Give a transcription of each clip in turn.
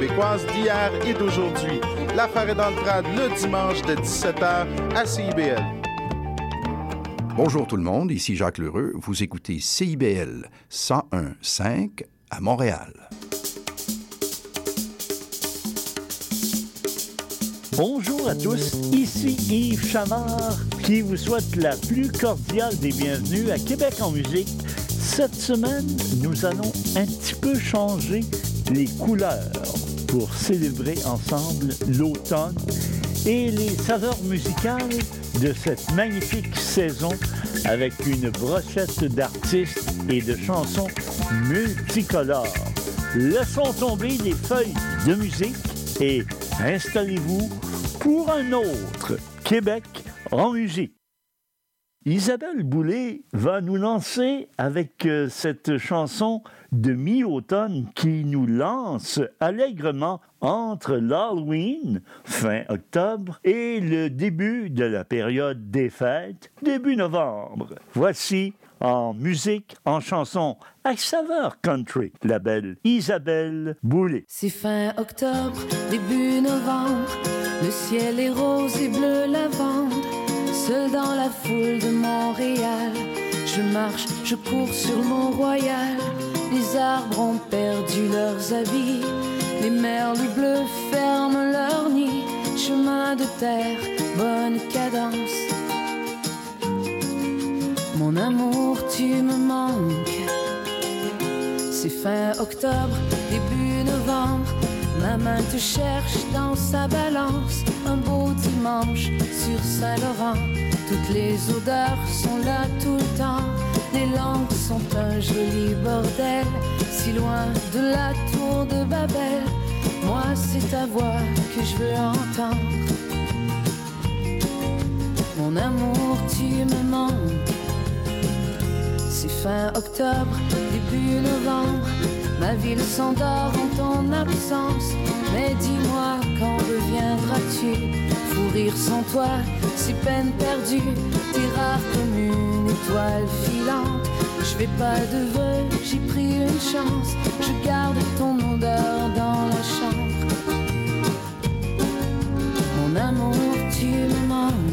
québécoise d'hier et d'aujourd'hui. L'affaire est dans le trad le dimanche de 17h à CIBL. Bonjour tout le monde, ici Jacques Lheureux. Vous écoutez CIBL 101.5 à Montréal. Bonjour à tous, ici Yves Chamard qui vous souhaite la plus cordiale des bienvenues à Québec en musique. Cette semaine, nous allons un petit peu changer les couleurs pour célébrer ensemble l'automne et les saveurs musicales de cette magnifique saison avec une brochette d'artistes et de chansons multicolores. Laissons tomber les feuilles de musique et installez-vous pour un autre Québec en musique. Isabelle Boulay va nous lancer avec euh, cette chanson de mi-automne qui nous lance allègrement entre l'Halloween, fin octobre, et le début de la période des fêtes, début novembre. Voici en musique, en chanson, à saveur country, la belle Isabelle Boulay. C'est fin octobre, début novembre, le ciel est rose et bleu lavande. Seul dans la foule de Montréal, je marche, je cours sur mon royal. Les arbres ont perdu leurs habits, les merles bleus ferment leur nid. Chemin de terre, bonne cadence. Mon amour, tu me manques. C'est fin octobre, début novembre. Ma main te cherche dans sa balance. Un beau dimanche sur Saint-Laurent. Toutes les odeurs sont là tout le temps. Les langues sont un joli bordel. Si loin de la tour de Babel. Moi, c'est ta voix que je veux entendre. Mon amour, tu me manques. C'est fin octobre, début novembre. Ma ville s'endort en ton absence. Mais dis-moi, quand reviendras-tu? Fou rire sans toi, si peine perdue. T'es rare comme une étoile filante. Je fais pas de vœux, j'ai pris une chance. Je garde ton odeur dans la chambre. Mon amour, tu me.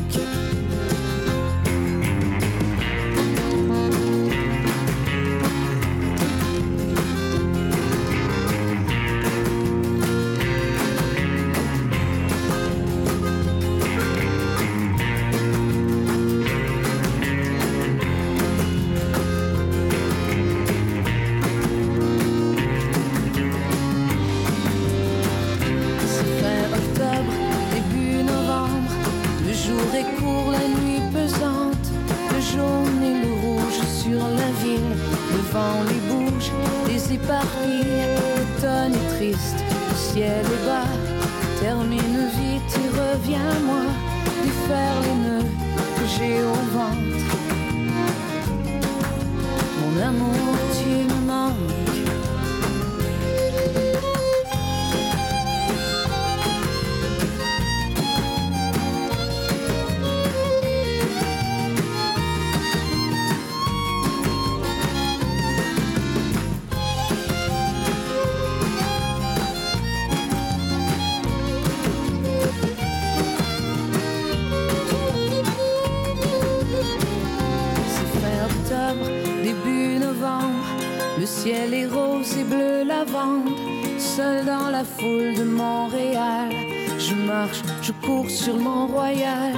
Seul dans la foule de Montréal. Je marche, je cours sur mon royal.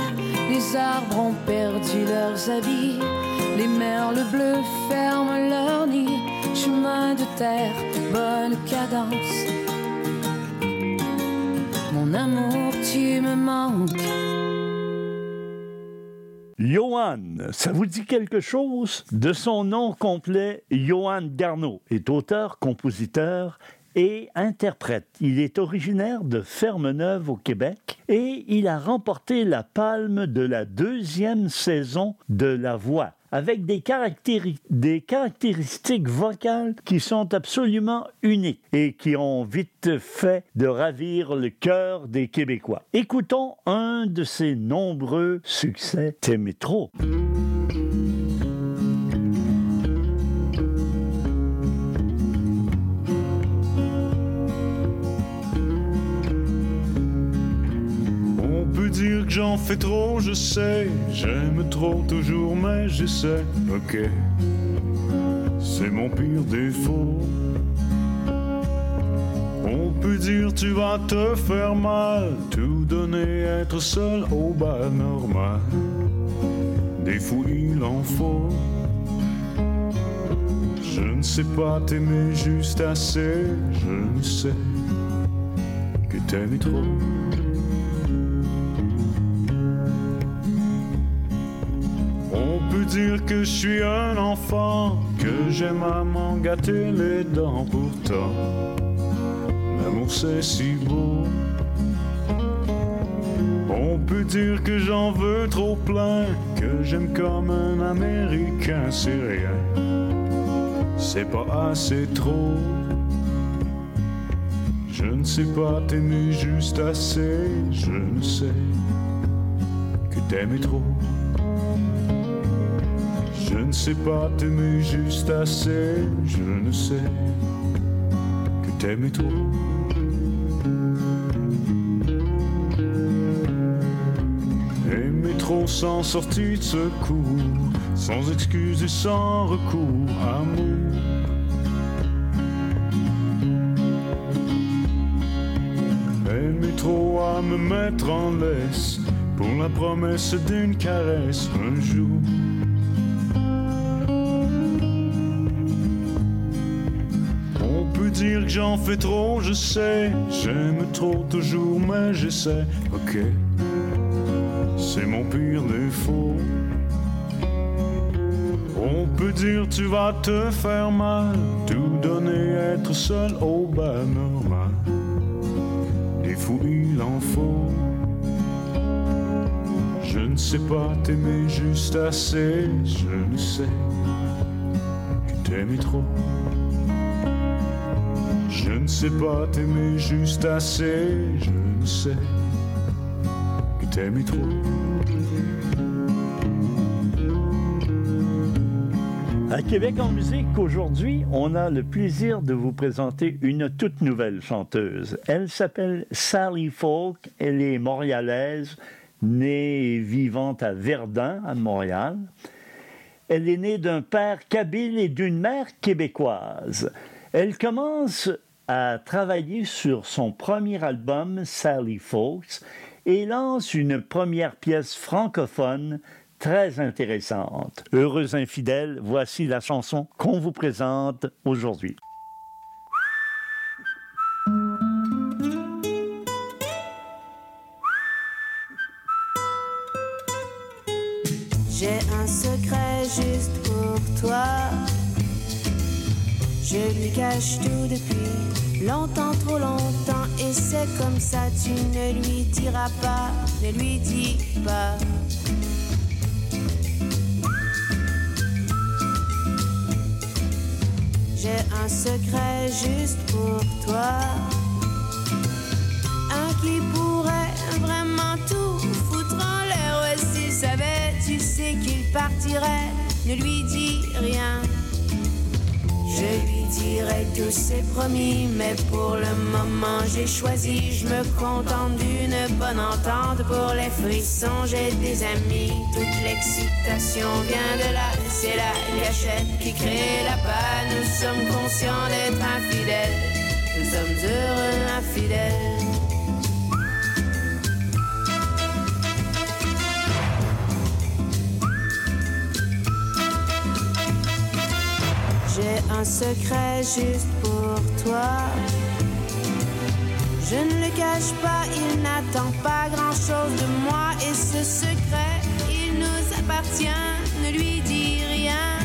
Les arbres ont perdu leurs habits. Les merles bleus ferment leur nid. Chemin de terre, bonne cadence. Mon amour, tu me manques. Johan, ça vous dit quelque chose? De son nom complet, Johan Garneau? Est auteur, compositeur et interprète. Il est originaire de Ferme-Neuve au Québec et il a remporté la palme de la deuxième saison de La Voix avec des, des caractéristiques vocales qui sont absolument uniques et qui ont vite fait de ravir le cœur des Québécois. Écoutons un de ses nombreux succès T'aimais trop. Que j'en fais trop, je sais. J'aime trop toujours, mais j'essaie. Ok, c'est mon pire défaut. On peut dire tu vas te faire mal, tout donner, être seul au bas normal. Des fous il en faut. Je ne sais pas t'aimer juste assez, je ne sais que t'aimes trop. Peut dire que je suis un enfant, que j'aime à m'en gâter les dents pourtant. L'amour c'est si beau. On peut dire que j'en veux trop plein, que j'aime comme un Américain, c'est rien. C'est pas assez trop. Je ne sais pas t'aimer juste assez, je ne sais que t'aimes trop. Je ne sais pas t'aimer juste assez, je ne sais que t'aimes trop. Aimer trop sans sortie de secours, sans excuse et sans recours, amour. Aimer trop à me mettre en laisse pour la promesse d'une caresse un jour. Dire que j'en fais trop, je sais. J'aime trop toujours, mais j'essaie. Ok, c'est mon pire défaut. On peut dire tu vas te faire mal, tout donner, être seul au bas normal. Des fous il en faut. Je ne sais pas t'aimer juste assez, je ne sais que t'aimes trop. Je ne sais pas t'aimer juste assez, je ne sais que t'aimes trop. À Québec en musique, aujourd'hui, on a le plaisir de vous présenter une toute nouvelle chanteuse. Elle s'appelle Sally Falk, elle est montréalaise, née et vivante à Verdun, à Montréal. Elle est née d'un père kabyle et d'une mère québécoise. Elle commence à travailler sur son premier album, Sally Folks, et lance une première pièce francophone très intéressante. Heureux infidèles, voici la chanson qu'on vous présente aujourd'hui. Je lui cache tout depuis longtemps, trop longtemps. Et c'est comme ça, tu ne lui diras pas, ne lui dis pas. J'ai un secret juste pour toi. Un qui pourrait vraiment tout foutre en l'air. Ouais, s'il savait, tu sais qu'il partirait. Ne lui dis rien. Je lui dirai tout c'est promis, mais pour le moment j'ai choisi, je me contente d'une bonne entente. Pour les frissons, j'ai des amis, toute l'excitation vient de là, c'est la gâchette qui crée la paix, nous sommes conscients d'être infidèles, nous sommes heureux infidèles. J'ai un secret juste pour toi. Je ne le cache pas, il n'attend pas grand-chose de moi et ce secret, il nous appartient, ne lui dis rien.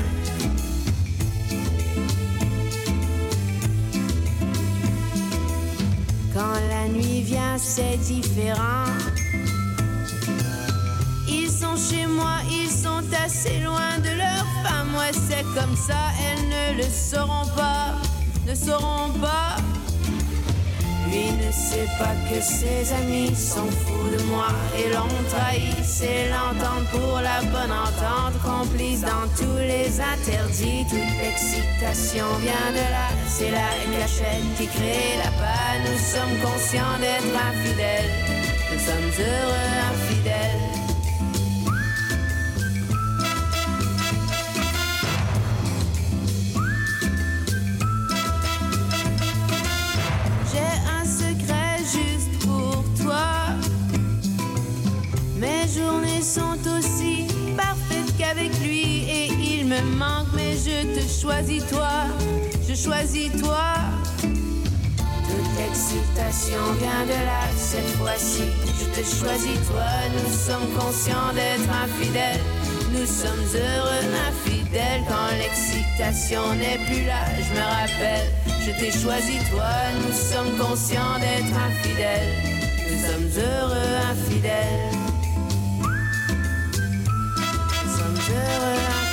Quand la nuit vient, c'est différent. Sont chez moi, ils sont assez loin de leur femme. Ouais, c'est comme ça, elles ne le sauront pas, ne sauront pas. Lui ne sait pas que ses amis sont fous de moi et l'ont trahi. C'est l'entente pour la bonne entente, complice dans tous les interdits. Toute l'excitation vient de là, c'est la gâchette qui crée la paix. Nous sommes conscients d'être infidèles. nous sommes heureux infidèles. Me manque, mais je te choisis toi, je choisis toi. Toute l'excitation vient de là cette fois-ci. Je te choisis toi, nous sommes conscients d'être infidèles. Nous sommes heureux infidèles quand l'excitation n'est plus là. Je me rappelle, je t'ai choisi toi, nous sommes conscients d'être infidèles. Nous sommes heureux infidèles. Nous sommes heureux infidèles.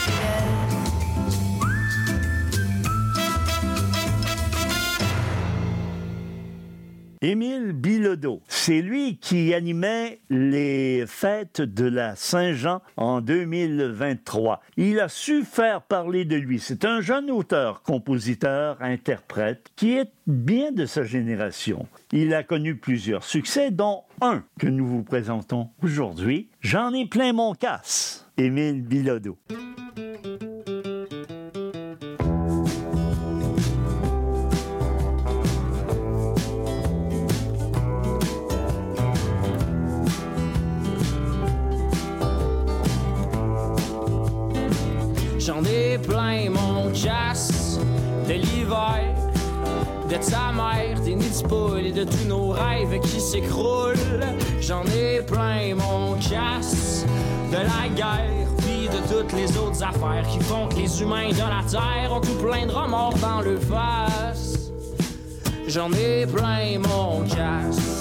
Émile Bilodeau, c'est lui qui animait les fêtes de la Saint-Jean en 2023. Il a su faire parler de lui. C'est un jeune auteur, compositeur, interprète qui est bien de sa génération. Il a connu plusieurs succès, dont un que nous vous présentons aujourd'hui. J'en ai plein mon casse. Émile Bilodeau. Plein mon casse de l'hiver, de ta mère, des nids de poules et de tous nos rêves qui s'écroulent. J'en ai plein mon casse de la guerre, puis de toutes les autres affaires qui font que les humains de la terre ont tout plein de remords dans le face. J'en ai plein mon casse.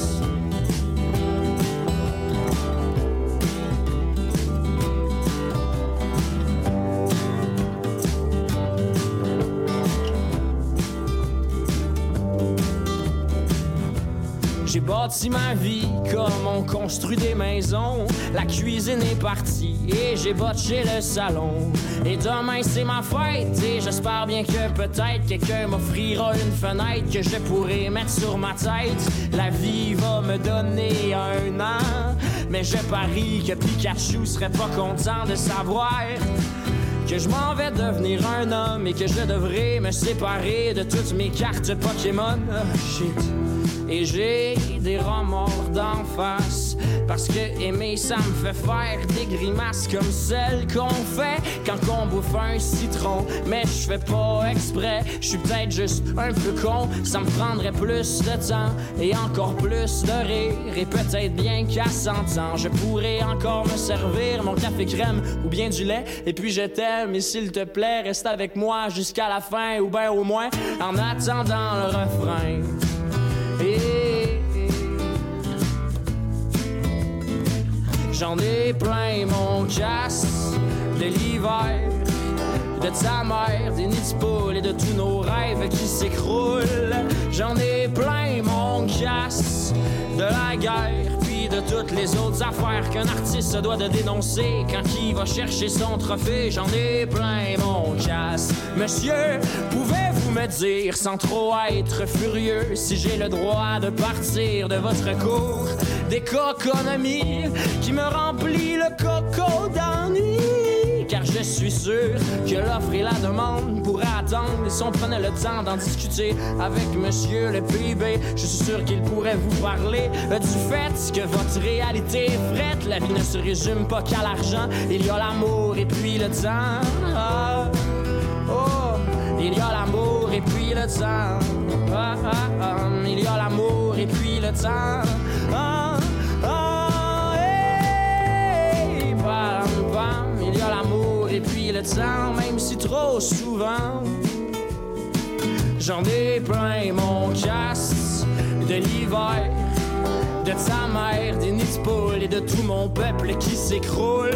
Bâti ma vie comme on construit des maisons. La cuisine est partie et j'ai botché le salon. Et demain c'est ma fête et j'espère bien que peut-être quelqu'un m'offrira une fenêtre que je pourrai mettre sur ma tête. La vie va me donner un an, mais je parie que Pikachu serait pas content de savoir que je m'en vais devenir un homme et que je devrais me séparer de toutes mes cartes Pokémon. Ah, shit. Et j'ai des remords d'en face Parce que aimer ça me fait faire des grimaces Comme celles qu'on fait quand on bouffe un citron. Mais je fais pas exprès, je suis peut-être juste un peu con Ça me prendrait plus de temps et encore plus de rire. Et peut-être bien qu'à 100 ans Je pourrais encore me servir mon café crème ou bien du lait. Et puis je t'aime et s'il te plaît reste avec moi jusqu'à la fin Ou bien au moins en attendant le refrain J'en ai plein mon casse de l'hiver, de ta mère, des nids de poules et de tous nos rêves qui s'écroulent. J'en ai plein mon casse de la guerre, puis de toutes les autres affaires qu'un artiste se doit de dénoncer quand il va chercher son trophée. J'en ai plein mon casse. Monsieur, pouvez-vous me dire sans trop être furieux si j'ai le droit de partir de votre cours d'économie qui me remplit le coco d'ennui? car je suis sûr que l'offre et la demande pourraient attendre si on prenait le temps d'en discuter avec monsieur le PIB, je suis sûr qu'il pourrait vous parler du fait que votre réalité est frette. La vie ne se résume pas qu'à l'argent, il y a l'amour et puis le temps. Ah, oh, il y a l'amour et puis le temps. Ah, ah, ah, il y a l'amour et puis le temps. Bam, bam, il y a l'amour et puis le temps, même si trop souvent. J'en ai plein mon casse de l'hiver, de ta mère, des et de tout mon peuple qui s'écroule.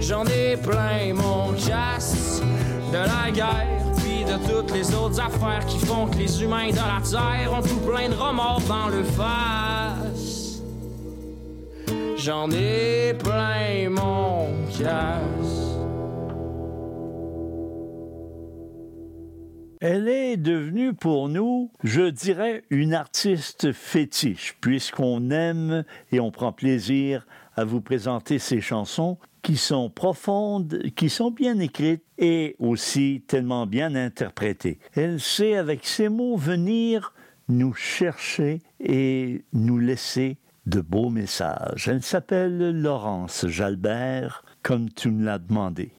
J'en ai plein mon casse de la guerre, de toutes les autres affaires qui font que les humains de la terre ont tout plein de remords dans le face. J'en ai plein mon casse. Elle est devenue pour nous, je dirais, une artiste fétiche, puisqu'on aime et on prend plaisir à vous présenter ses chansons qui sont profondes, qui sont bien écrites et aussi tellement bien interprétées. Elle sait avec ses mots venir nous chercher et nous laisser de beaux messages. Elle s'appelle Laurence Jalbert, comme tu me l'as demandé.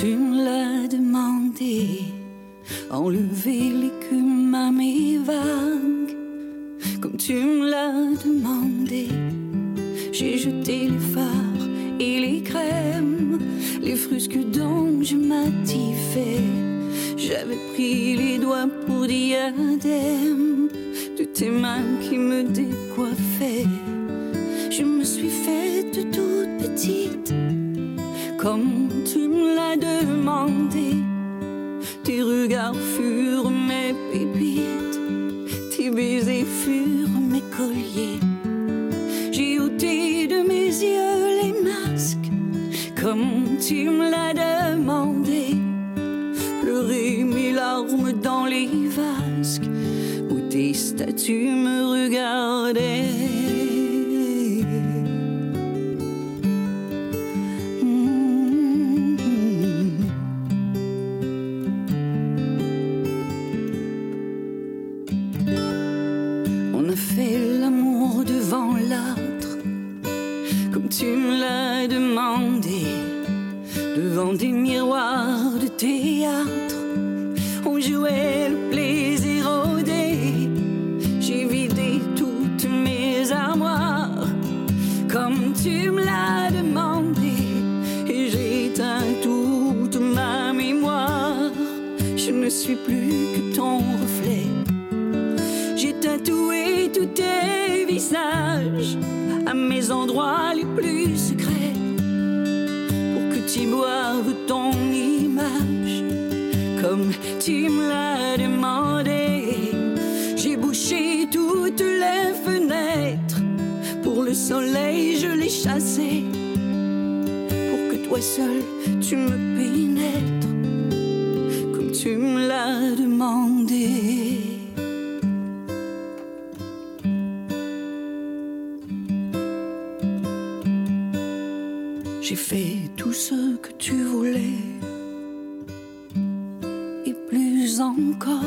Tu me l'as demandé. Enlever l'écume à mes vagues, comme tu me l'as demandé. J'ai jeté les phares et les crèmes, les frusques dont je m'attifais. J'avais pris les doigts pour diadème tu me l'as demandé. Pleurer mes larmes dans les vasques, où tes statues me regardaient. Tu me l'as demandé. Et j'ai éteint toute ma mémoire. Je ne suis plus que ton reflet. J'ai tatoué tous tes visages à mes endroits les plus secrets tu boives ton image comme tu me l'as demandé. J'ai bouché toutes les fenêtres pour le soleil, seul tu me pénètres comme tu me l'as demandé. J'ai fait tout ce que tu voulais et plus encore.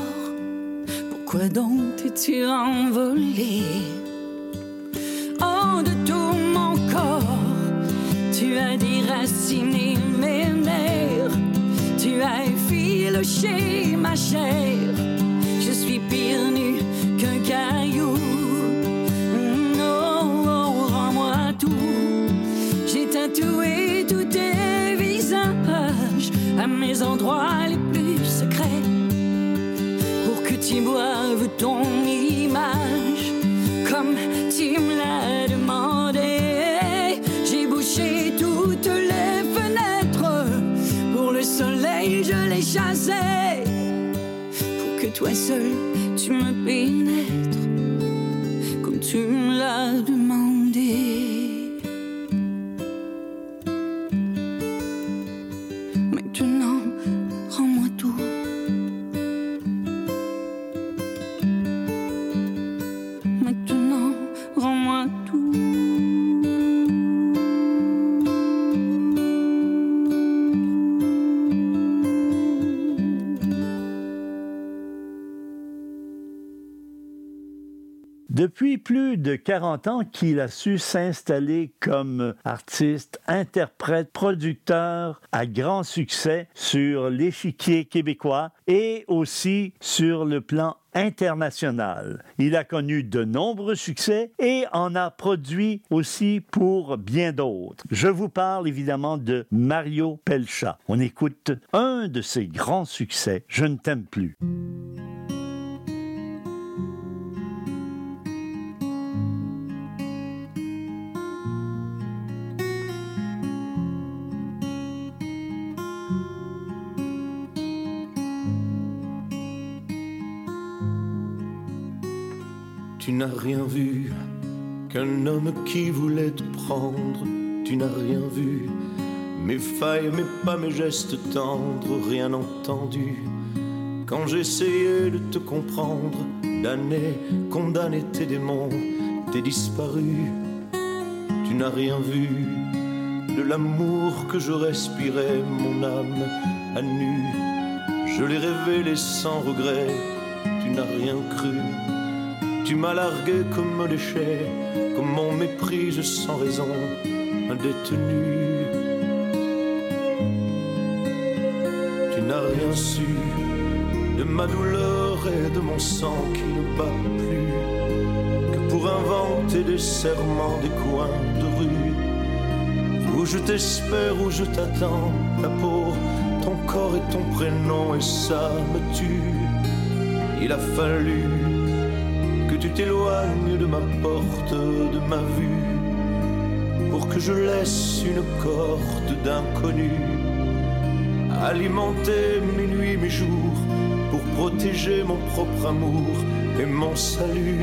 Pourquoi donc t'es-tu envolé? Toi seul tu me pénètres Depuis plus de 40 ans qu'il a su s'installer comme artiste, interprète, producteur à grand succès sur l'échiquier québécois et aussi sur le plan international. Il a connu de nombreux succès et en a produit aussi pour bien d'autres. Je vous parle évidemment de Mario Pelcha. On écoute un de ses grands succès, Je ne t'aime plus. Tu n'as rien vu qu'un homme qui voulait te prendre. Tu n'as rien vu, mes failles, mes pas, mes gestes tendres, rien entendu. Quand j'essayais de te comprendre, d'années condamné tes démons, t'es disparu. Tu n'as rien vu de l'amour que je respirais, mon âme à nu. Je l'ai révélé sans regret, tu n'as rien cru. Tu m'as largué comme un déchet, comme on méprise sans raison un détenu. Tu n'as rien su de ma douleur et de mon sang qui ne bat plus que pour inventer des serments, des coins de rue où je t'espère, où je t'attends, ta peau, ton corps et ton prénom, et ça me tue. Il a fallu tu t'éloignes de ma porte, de ma vue, pour que je laisse une corde d'inconnu alimenter mes nuits, mes jours, pour protéger mon propre amour et mon salut.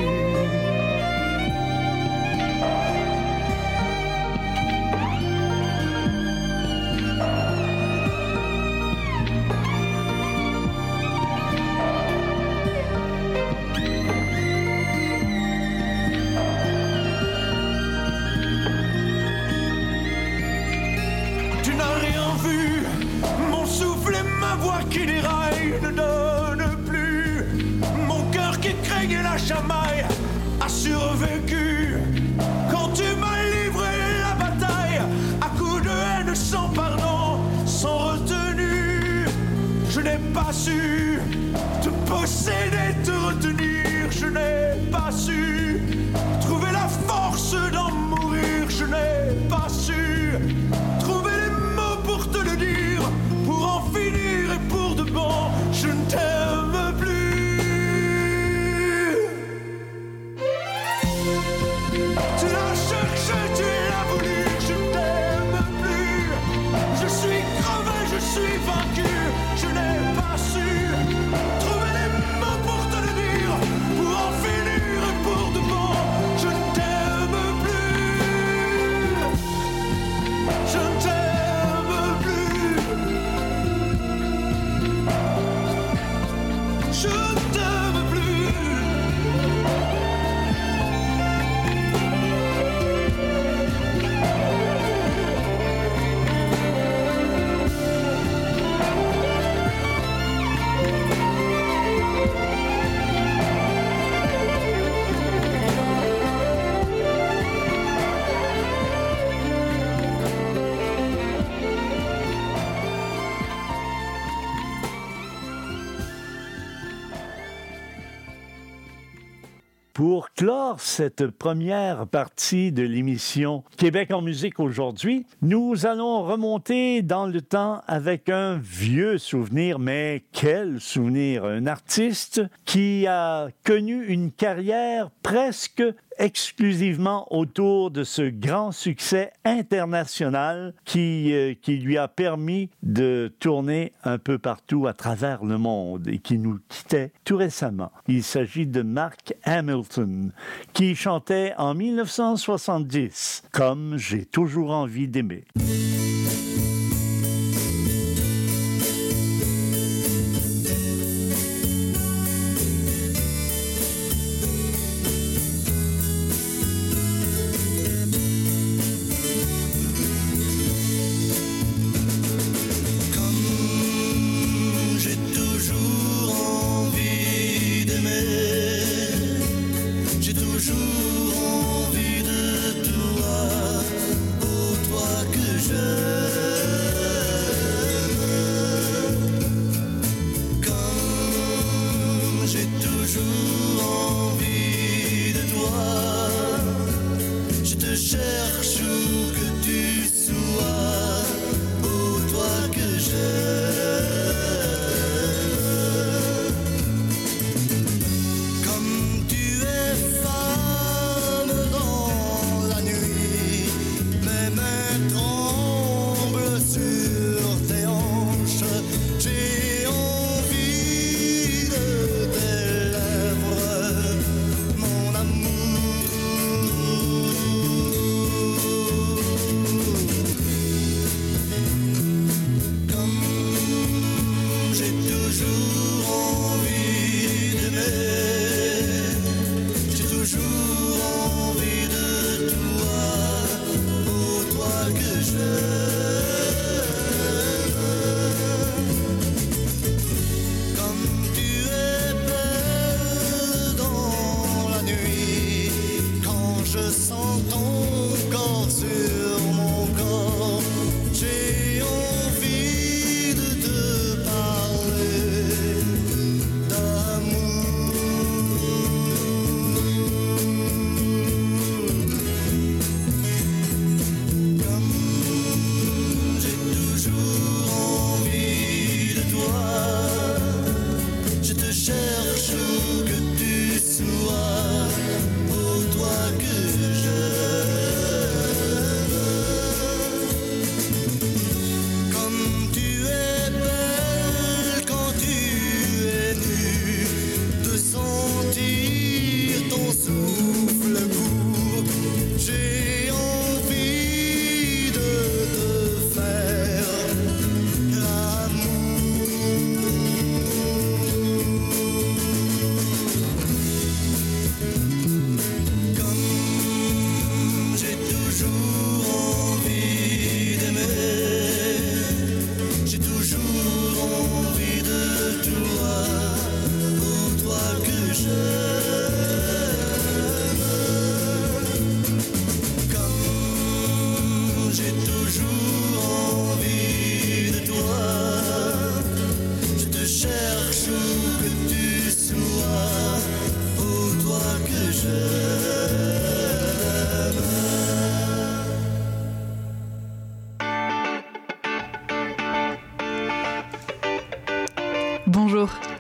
Clore cette première partie de l'émission Québec en musique aujourd'hui, nous allons remonter dans le temps avec un vieux souvenir, mais quel souvenir! Un artiste qui a connu une carrière presque exclusivement autour de ce grand succès international qui, euh, qui lui a permis de tourner un peu partout à travers le monde et qui nous quittait tout récemment. Il s'agit de Mark Hamilton qui chantait en 1970 Comme j'ai toujours envie d'aimer.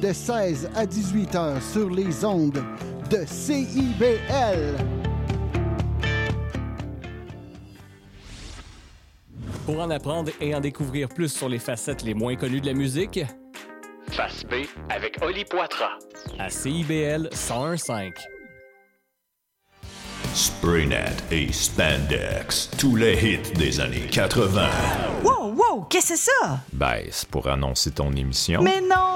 de 16 à 18 heures sur les ondes de CIBL. Pour en apprendre et en découvrir plus sur les facettes les moins connues de la musique, Face B avec Oli Poitras. à CIBL 1015. Spraynet et Spandex, tous les hits des années 80. Wow, wow, qu'est-ce que c'est ça? Ben, c'est pour annoncer ton émission. Mais non,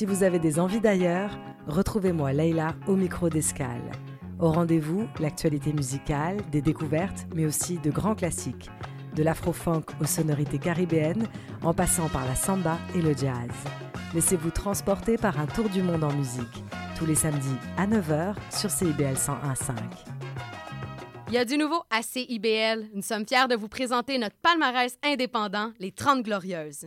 Si vous avez des envies d'ailleurs, retrouvez-moi Leïla au micro d'escale. Au rendez-vous, l'actualité musicale, des découvertes, mais aussi de grands classiques. De l'afro-funk aux sonorités caribéennes, en passant par la samba et le jazz. Laissez-vous transporter par un tour du monde en musique. Tous les samedis à 9h sur CIBL 101.5. Il y a du nouveau à CIBL. Nous sommes fiers de vous présenter notre palmarès indépendant, les 30 Glorieuses.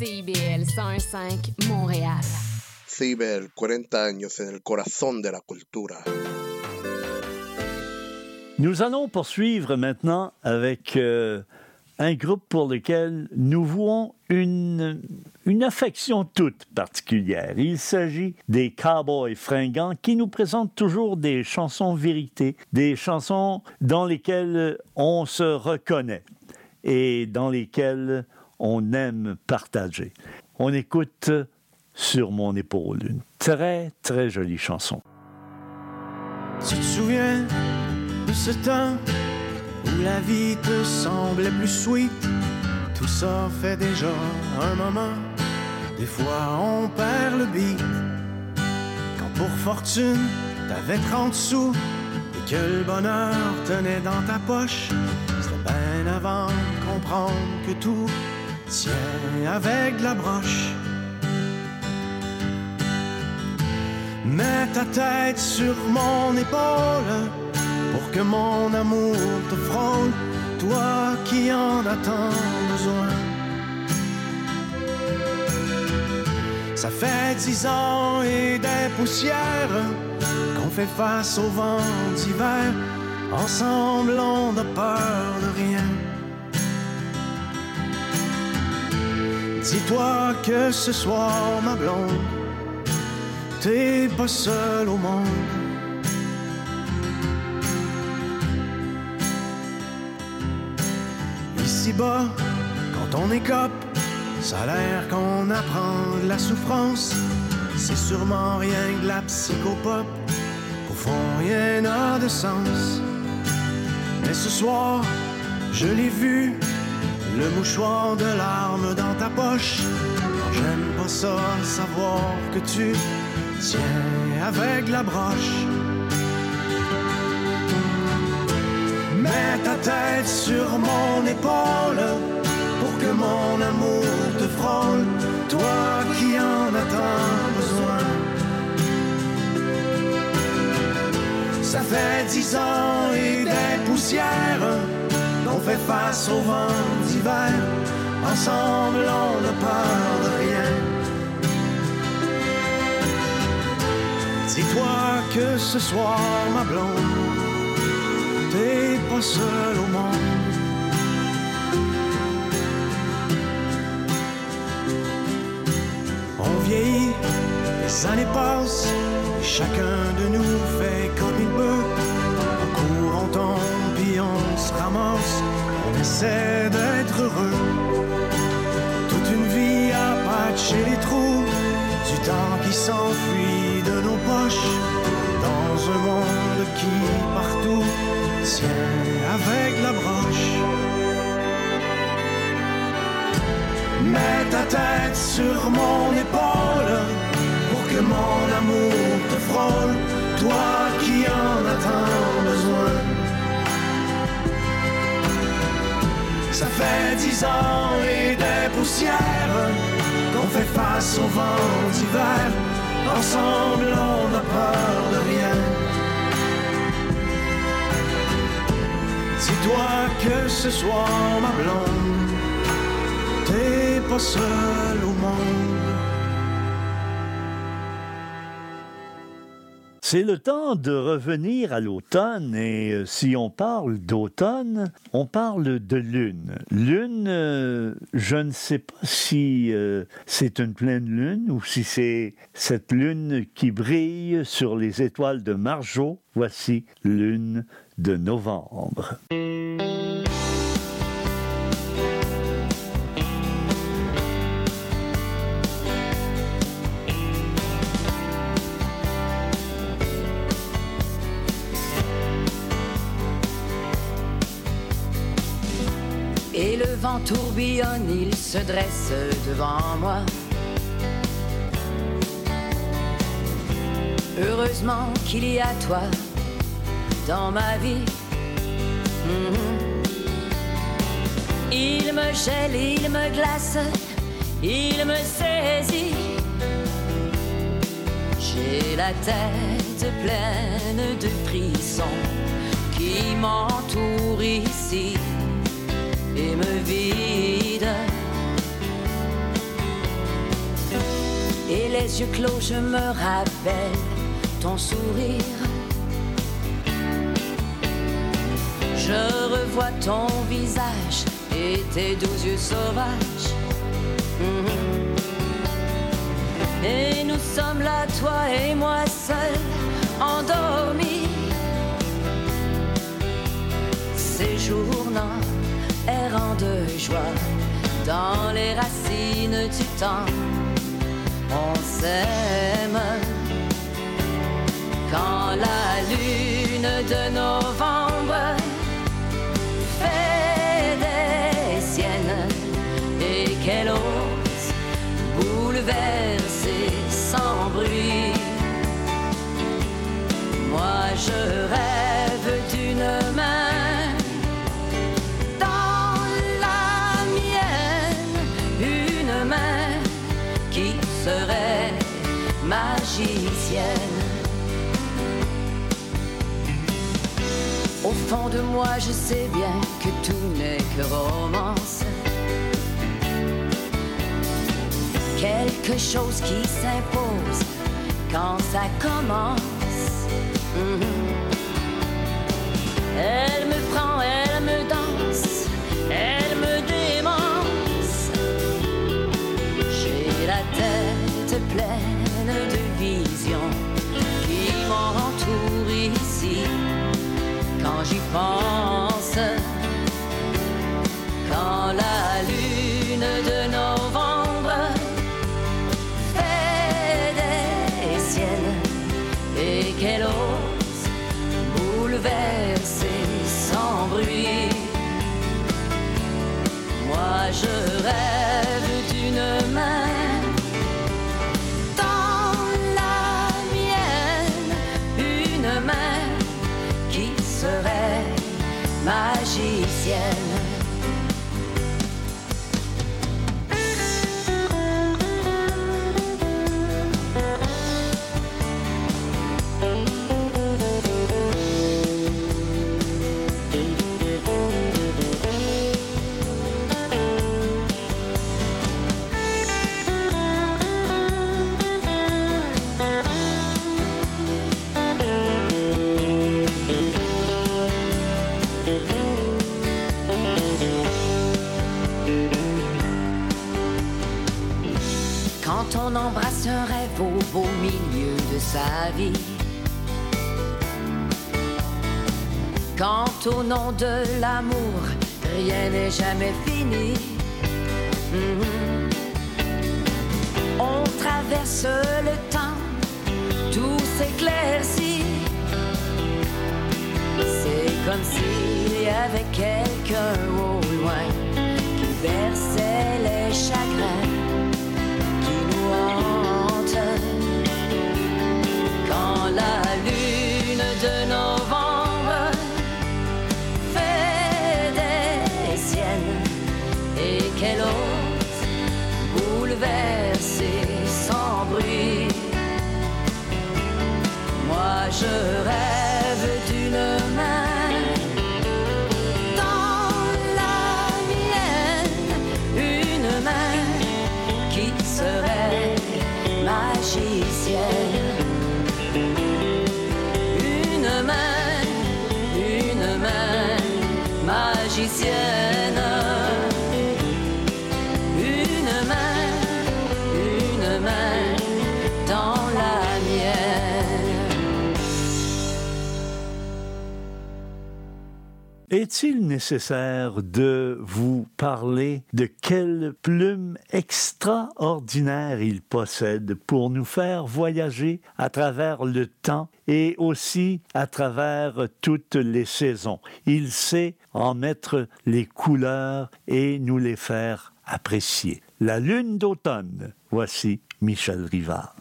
CIBL 101.5 Montréal. CIBEL, 40 años en el corazón de la cultura. Nous allons poursuivre maintenant avec euh, un groupe pour lequel nous vouons une, une affection toute particulière. Il s'agit des Cowboys fringants qui nous présentent toujours des chansons vérité, des chansons dans lesquelles on se reconnaît et dans lesquelles on aime partager. On écoute sur mon épaule une très très jolie chanson. Tu te souviens de ce temps où la vie te semblait plus sweet? Tout ça fait déjà un moment. Des fois on perd le beat. Quand pour fortune t'avais 30 sous et que le bonheur tenait dans ta poche, c'était bien avant de comprendre que tout tient avec la broche. Mets ta tête sur mon épaule pour que mon amour te frôle, toi qui en as tant besoin. Ça fait dix ans et des poussières qu'on fait face au vent d'hiver. Ensemble, on n'a peur de rien. Dis-toi que ce soir, ma blonde, t'es pas seul au monde. Ici-bas, quand on écope, ça a l'air qu'on apprend de la souffrance. C'est sûrement rien que la psychopop. Au fond, rien n'a de sens. Mais ce soir, je l'ai vu, le mouchoir de larmes dans ta poche. J'aime pas ça, savoir que tu tiens avec la broche. Mets ta tête sur mon épaule pour que mon amour te frôle, toi qui en as tant besoin. Ça fait dix ans et des poussières qu'on fait face au vent d'hiver. Ensemble, on ne peur de rien. Dis-toi que ce soir, ma blonde, t'es pas seul au monde. On vieillit, les années passent, et chacun de nous fait comme il peut. On essaie d'être heureux. Toute une vie à patcher les trous, du temps qui s'enfuit de nos poches, dans un monde qui partout tient avec la broche. Mets ta tête sur mon épaule pour que mon amour te frôle, toi qui en as tant besoin. Ça fait dix ans et des poussières qu'on fait face au vent d'hiver. Ensemble, on n'a peur de rien. Dis-toi que ce soir, ma blonde, t'es pas seul C'est le temps de revenir à l'automne et euh, si on parle d'automne, on parle de lune. Lune, euh, je ne sais pas si euh, c'est une pleine lune ou si c'est cette lune qui brille sur les étoiles de Margeau. Voici lune de novembre. Vent tourbillonne, il se dresse devant moi. Heureusement qu'il y a toi dans ma vie. Mhm. Il me gèle, il me glace, il me saisit. J'ai la tête pleine de frissons qui m'entourent ici et me vide. Et les yeux clos, je me rappelle ton sourire. Je revois ton visage et tes douze yeux sauvages. Mhm. Et nous sommes là, toi et moi seuls, endormis. Séjournant, joie, dans les racines du temps, on s'aime. Quand la lune de novembre moi, je sais bien que tout n'est que romance. Quelque chose qui s'impose quand ça commence. Mhm. Quand on embrasse un rêve au milieu de sa vie. Quand au nom de l'amour, rien n'est jamais fini. Mhm. On traverse le temps, tout s'éclaircit. Comme s'il y avait quelqu'un au loin qui versait Est-il nécessaire de vous parler de quelle plume extraordinaire il possède pour nous faire voyager à travers le temps et aussi à travers toutes les saisons? Il sait en mettre les couleurs et nous les faire apprécier. La lune d'automne, voici Michel Rivard.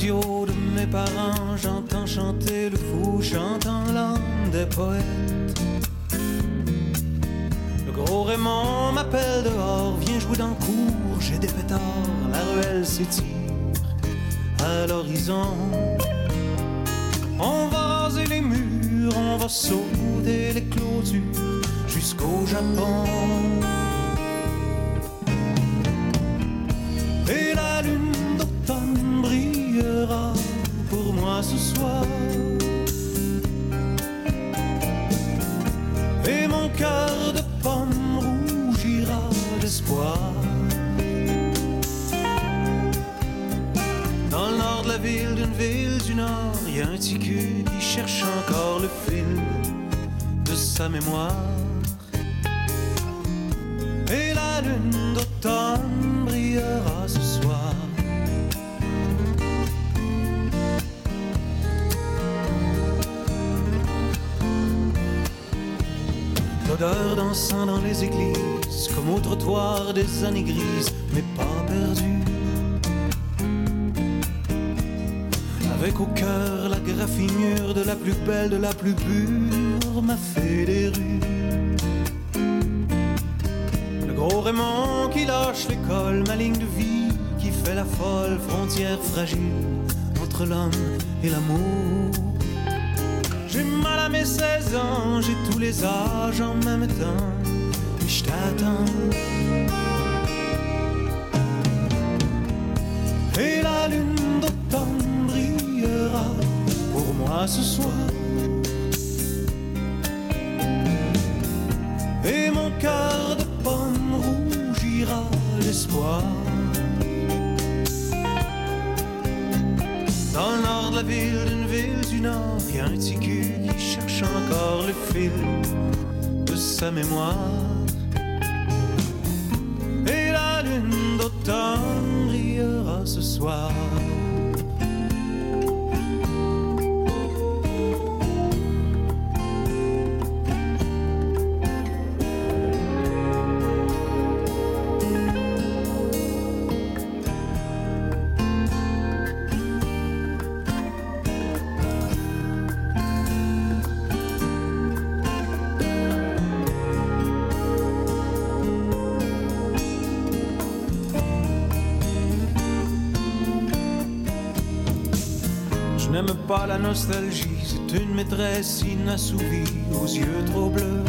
De mes parents, j'entends chanter le fou chantant l'âme des poètes. Le Le gros Raymond m'appelle dehors, viens jouer dans le cours, j'ai des pétards, la ruelle s'étire à l'horizon. On va raser les murs, on va sauter les clôtures jusqu'au Japon. Années grises, mais pas perdues. Avec au cœur la graffinure de la plus belle, de la plus pure, m'a fait des rues. Le gros Raymond qui lâche l'école, ma ligne de vie qui fait la folle frontière fragile entre l'homme et l'amour. J'ai mal à mes 16 ans, j'ai tous les âges en même temps, et je t'attends. La lune d'automne brillera pour moi ce soir. Et mon cœur de pomme rougira d'espoir. Dans le nord de la ville, d'une ville du nord, y a un qui cherche encore le fil de sa mémoire. Et la lune d'automne ce soir. Nostalgie, c'est une maîtresse inassouvie aux yeux trop bleus.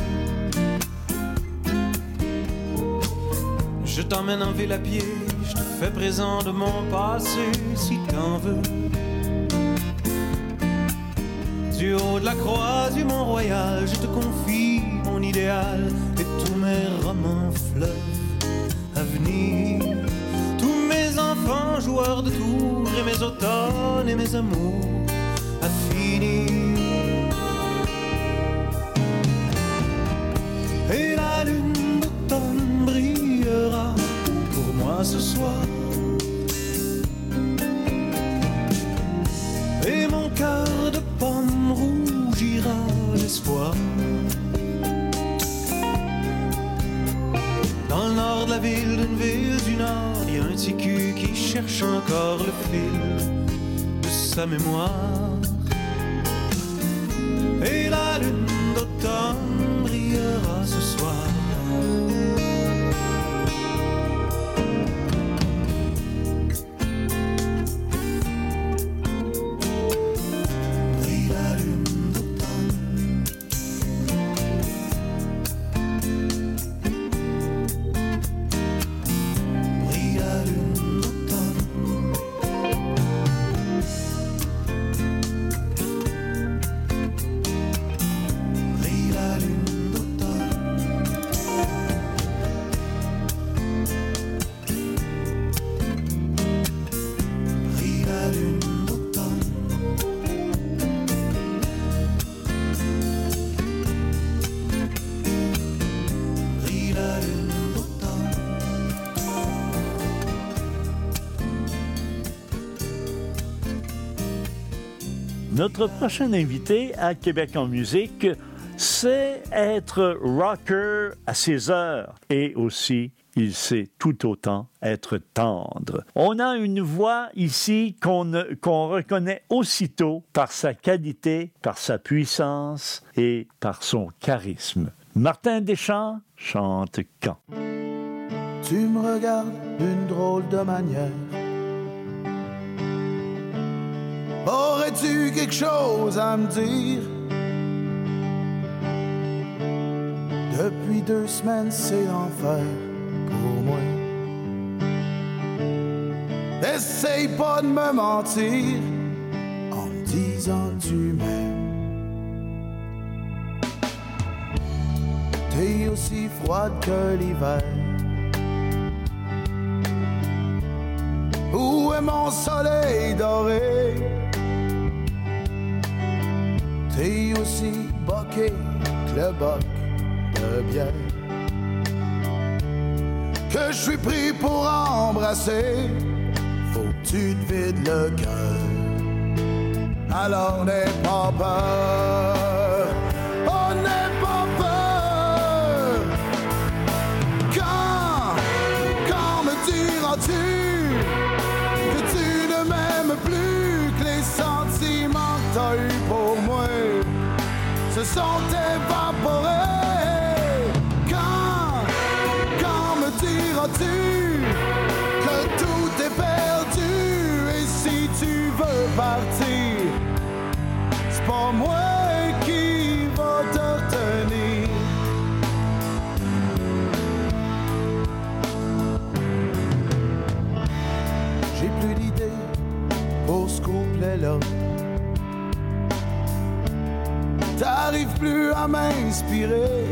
Je t'emmène en ville à pied, je te fais présent de mon passé si t'en veux. Du haut de la croix du Mont-Royal, je te confie mon idéal et tous mes romans fleuves à venir. Tous mes enfants joueurs de tours et mes automnes et mes amours Notre prochain invité à Québec en musique, c'est être rocker à ses heures et aussi il sait tout autant être tendre. On a une voix ici qu'on reconnaît aussitôt par sa qualité, par sa puissance et par son charisme. Martin Deschamps chante quand? Tu me regardes d'une drôle de manière. Aurais-tu quelque chose à me dire? Depuis deux semaines, c'est l'enfer pour moi. Essaye pas de me mentir en me disant tu m'aimes. T'es aussi froide que l'hiver. Où est mon soleil doré? T'es aussi boqué que le boc de bière. Que je suis pris pour embrasser, faut que tu te vides le cœur. Alors n'aie pas peur, se sont plus à m'inspirer.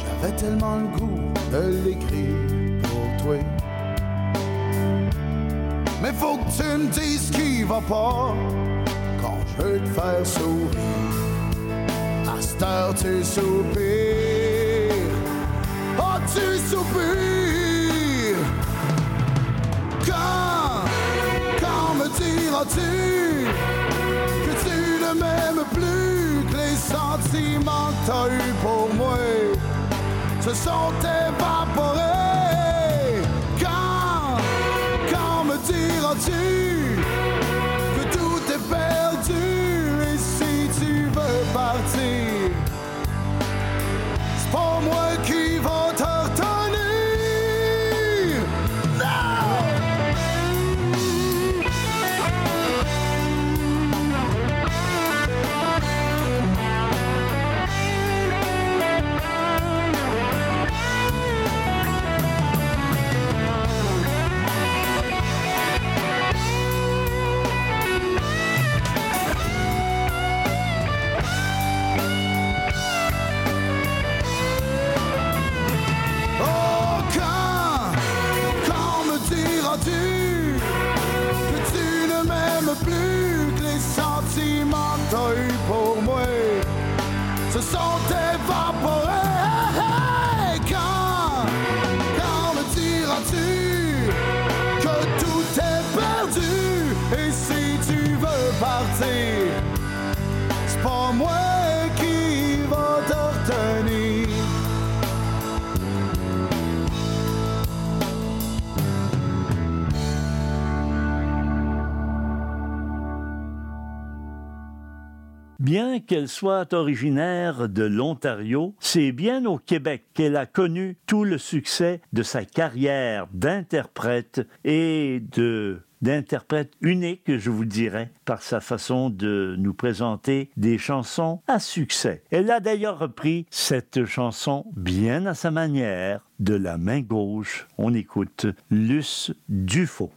J'avais tellement le goût de l'écrire pour toi. Mais faut que tu me dises qui va pas quand je veux te faire sourire. À cette heure, tu soupires. Oh, tu soupires. Quand, quand me diras-tu ne m'aimes plus, que les sentiments t'as eu pour moi se sont évaporés? Quand, quand me diras-tu Bien qu'elle soit originaire de l'Ontario, c'est bien au Québec qu'elle a connu tout le succès de sa carrière d'interprète et d'interprète unique, je vous dirais, par sa façon de nous présenter des chansons à succès. Elle a d'ailleurs repris cette chanson bien à sa manière, de la main gauche. On écoute Luce Dufaux.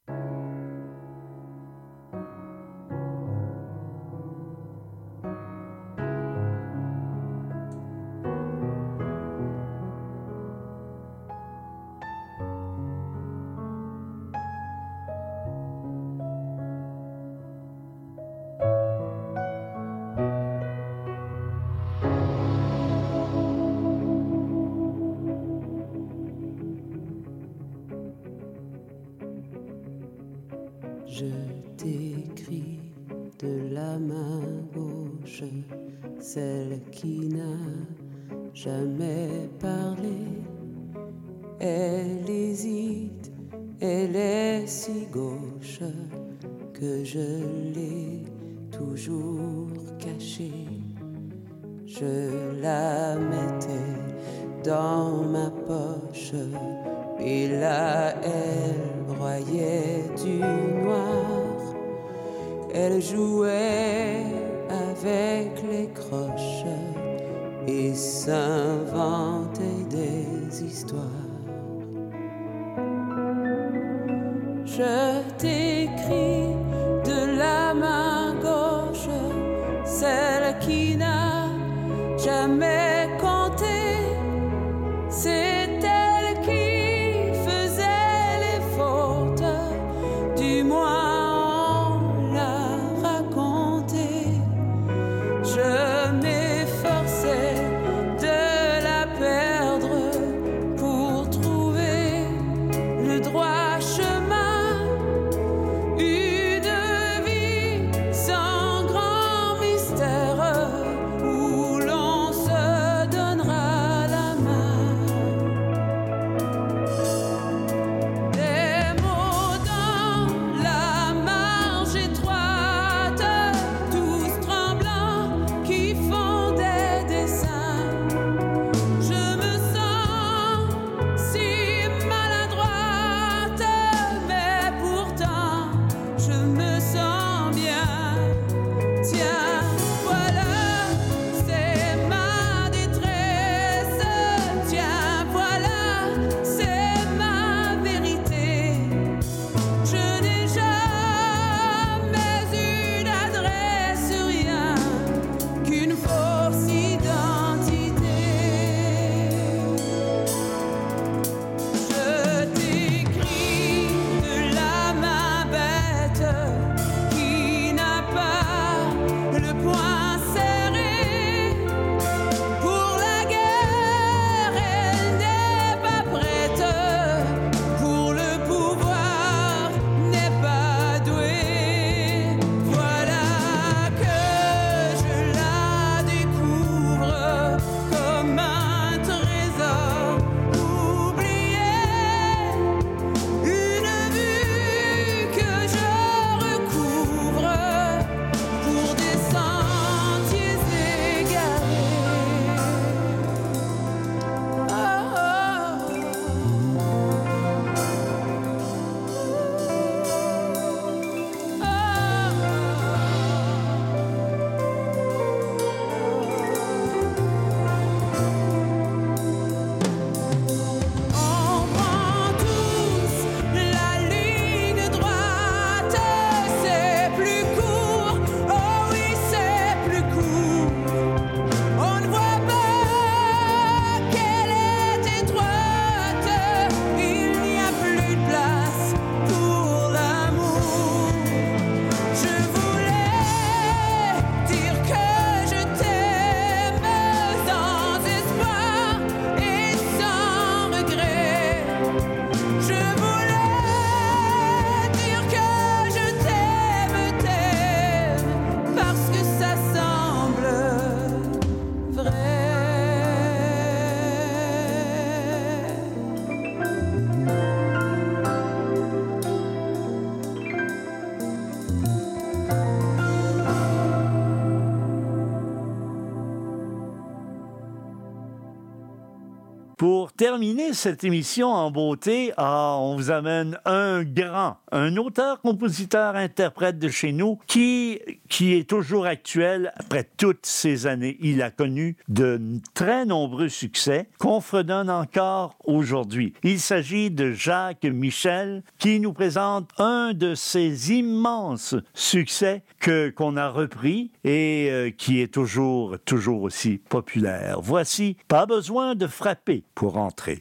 terminer cette émission en beauté, ah, on vous amène un grand, un auteur, compositeur, interprète de chez nous qui qui est toujours actuel après toutes ces années. Il a connu de très nombreux succès qu'on fredonne encore aujourd'hui. Il s'agit de Jacques Michel qui nous présente un de ses immenses succès que qu'on a repris et euh, qui est toujours toujours aussi populaire. Voici pas besoin de frapper pour entrer.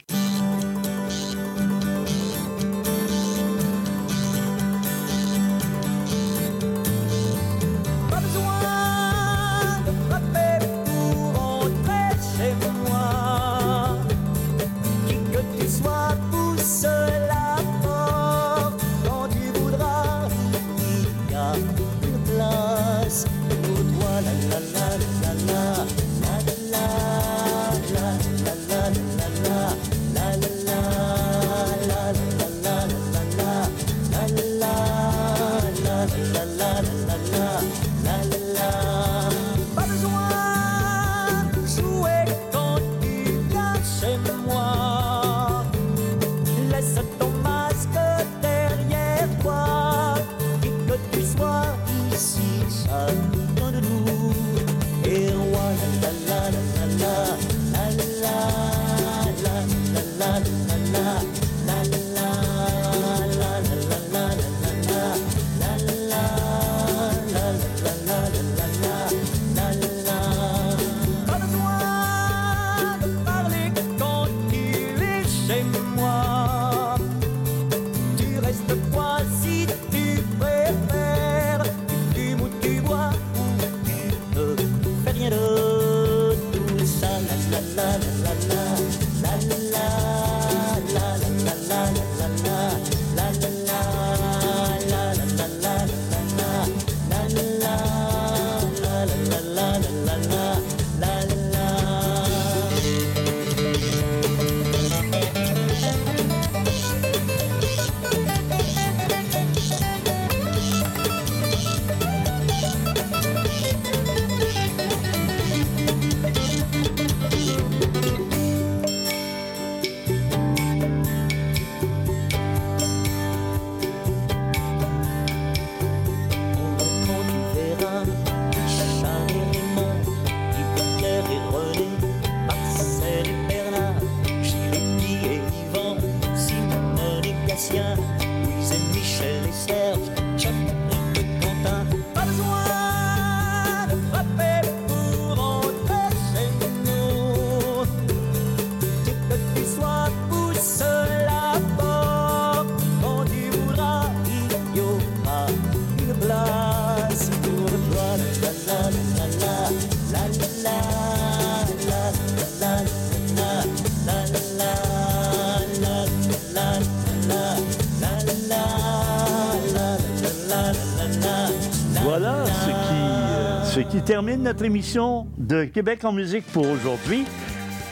Termine notre émission de Québec en musique pour aujourd'hui.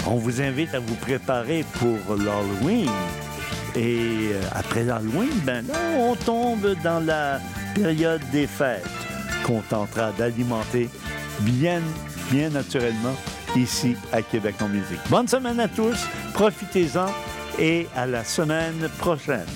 On vous invite à vous préparer pour l'Halloween. Et euh, après l'Halloween, ben là, on tombe dans la période des fêtes qu'on tentera d'alimenter bien, bien naturellement ici à Québec en musique. Bonne semaine à tous, profitez-en et à la semaine prochaine.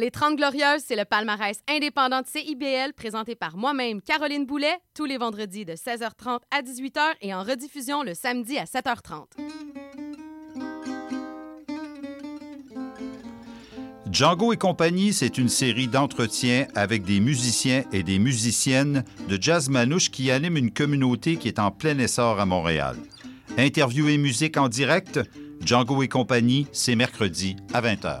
Les 30 Glorieuses, c'est le palmarès indépendant de CIBL présenté par moi-même, Caroline Boulet, tous les vendredis de 16h30 à 18h et en rediffusion le samedi à 7h30. Django et compagnie, c'est une série d'entretiens avec des musiciens et des musiciennes de jazz manouche qui animent une communauté qui est en plein essor à Montréal. Interview et musique en direct, Django et compagnie, c'est mercredi à 20h.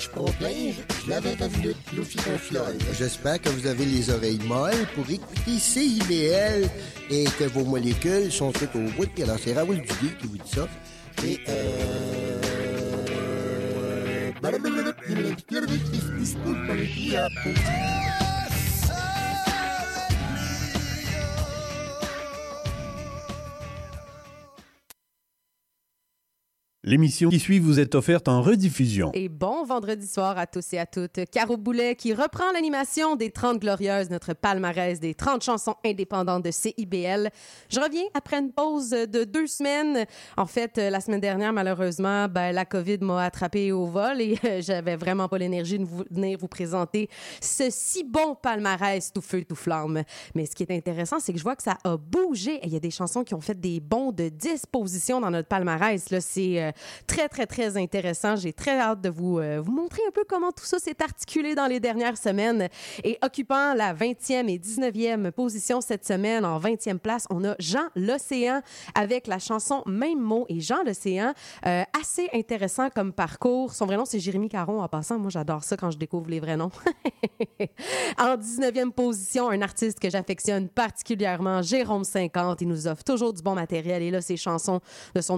Je nage pas plein, je l'avais pas voulu, Luffy Confiole. J'espère que vous avez les oreilles molles pour écouter CIBL et que vos molécules sont toutes au bout. Alors, c'est Raoul Duguay qui vous dit ça. Et, euh... L'émission qui suit vous est offerte en rediffusion. Et bon vendredi soir à tous et à toutes. Caro Boulet qui reprend l'animation des 30 Glorieuses, notre palmarès des 30 chansons indépendantes de CIBL. Je reviens après une pause de deux semaines. En fait, la semaine dernière, malheureusement, ben, la COVID m'a attrapé au vol et j'avais vraiment pas l'énergie de venir vous présenter ce si bon palmarès tout feu, tout flamme. Mais ce qui est intéressant, c'est que je vois que ça a bougé. Il y a des chansons qui ont fait des bons de 10 positions dans notre palmarès. Là, c'est très, très, très intéressant. J'ai très hâte de vous, euh, vous montrer un peu comment tout ça s'est articulé dans les dernières semaines. Et occupant la 20e et 19e position cette semaine, en 20e place, on a Jean L'Océan avec la chanson Même mot. Et Jean L'Océan, euh, assez intéressant comme parcours. Son vrai nom, c'est Jérémy Caron en passant. Moi, j'adore ça quand je découvre les vrais noms. en 19e position, un artiste que j'affectionne particulièrement, Jérôme 50. Il nous offre toujours du bon matériel. Et là, ses chansons de son